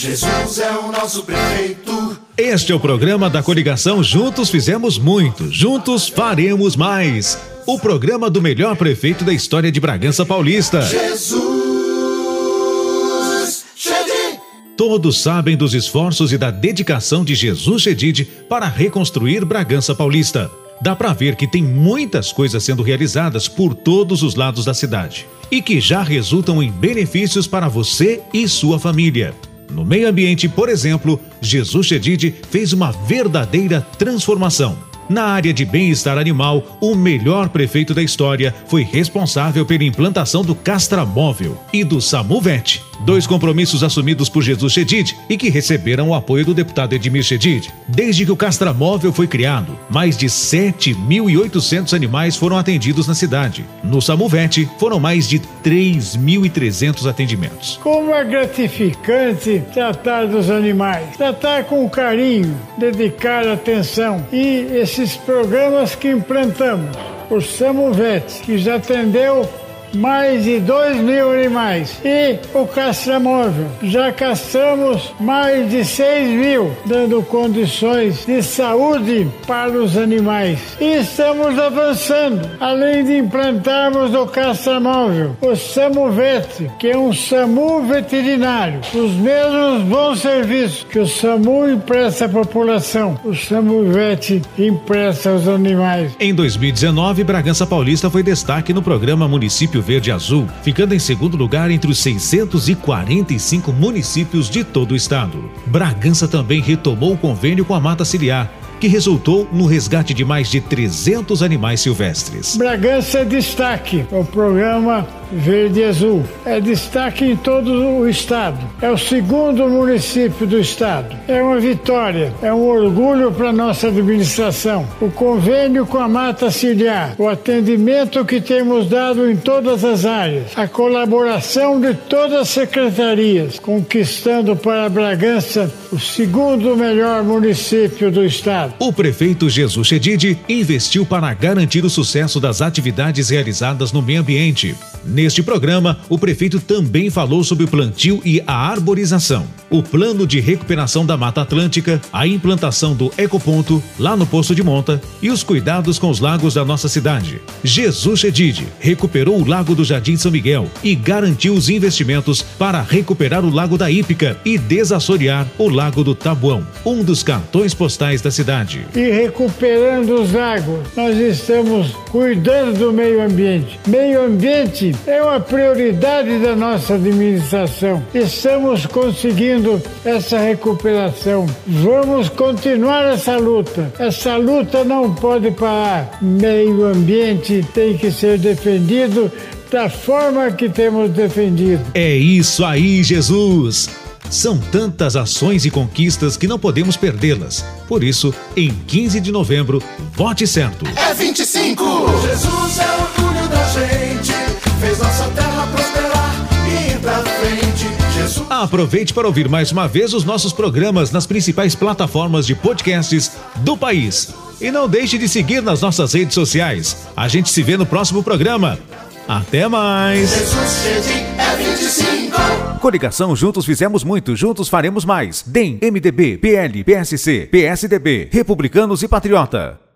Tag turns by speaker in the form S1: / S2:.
S1: Jesus é o nosso prefeito.
S2: Este é o programa da coligação Juntos Fizemos Muito, Juntos Faremos Mais. O programa do melhor prefeito da história de Bragança Paulista.
S1: Jesus. Chedid.
S2: Todos sabem dos esforços e da dedicação de Jesus Chedid para reconstruir Bragança Paulista. Dá para ver que tem muitas coisas sendo realizadas por todos os lados da cidade e que já resultam em benefícios para você e sua família. No meio ambiente, por exemplo, Jesus Chedid fez uma verdadeira transformação. Na área de bem-estar animal, o melhor prefeito da história foi responsável pela implantação do Castramóvel e do Samuvet, dois compromissos assumidos por Jesus Chedid e que receberam o apoio do deputado Edmir Chedid. Desde que o Castramóvel foi criado, mais de 7.800 animais foram atendidos na cidade. No Samuvet, foram mais de 3.300 atendimentos.
S3: Como é gratificante tratar dos animais, tratar com carinho, dedicar atenção e esses programas que implantamos. O Samuvet, que já atendeu mais de 2 mil animais. E o castramóvel, já castramos mais de 6 mil, dando condições de saúde para os animais. E estamos avançando, além de implantarmos o castramóvel, o SAMUVET, que é um SAMU veterinário, os mesmos bons serviços que o SAMU empresta à população, o SAMUVET empresta aos animais.
S2: Em 2019, Bragança Paulista foi destaque no programa Município Verde Azul, ficando em segundo lugar entre os 645 municípios de todo o estado. Bragança também retomou o convênio com a Mata Ciliar, que resultou no resgate de mais de 300 animais silvestres.
S3: Bragança é destaque, o programa Verde e Azul. É destaque em todo o estado. É o segundo município do estado. É uma vitória, é um orgulho para nossa administração. O convênio com a Mata Ciliar, o atendimento que temos dado em todas as áreas, a colaboração de todas as secretarias, conquistando para Bragança o segundo melhor município do estado.
S2: O prefeito Jesus Chedid investiu para garantir o sucesso das atividades realizadas no meio ambiente. Neste programa, o prefeito também falou sobre o plantio e a arborização, o plano de recuperação da Mata Atlântica, a implantação do ecoponto lá no Poço de Monta e os cuidados com os lagos da nossa cidade. Jesus Chedid recuperou o Lago do Jardim São Miguel e garantiu os investimentos para recuperar o Lago da Ípica e desassorear o Lago do Tabuão, um dos cartões postais da cidade.
S3: E recuperando os lagos, nós estamos cuidando do meio ambiente. Meio ambiente é uma prioridade da nossa administração. Estamos conseguindo essa recuperação. Vamos continuar essa luta. Essa luta não pode parar. Meio ambiente tem que ser defendido da forma que temos defendido.
S2: É isso aí, Jesus! São tantas ações e conquistas que não podemos perdê-las. Por isso, em 15 de novembro, vote certo.
S1: É 25.
S2: Aproveite para ouvir mais uma vez os nossos programas nas principais plataformas de podcasts do país. E não deixe de seguir nas nossas redes sociais. A gente se vê no próximo programa. Até mais!
S1: Jesus Chedid 25.
S2: Coligação Juntos Fizemos Muito, Juntos Faremos Mais. DEM, MDB, PL, PSC, PSDB, Republicanos e Patriota.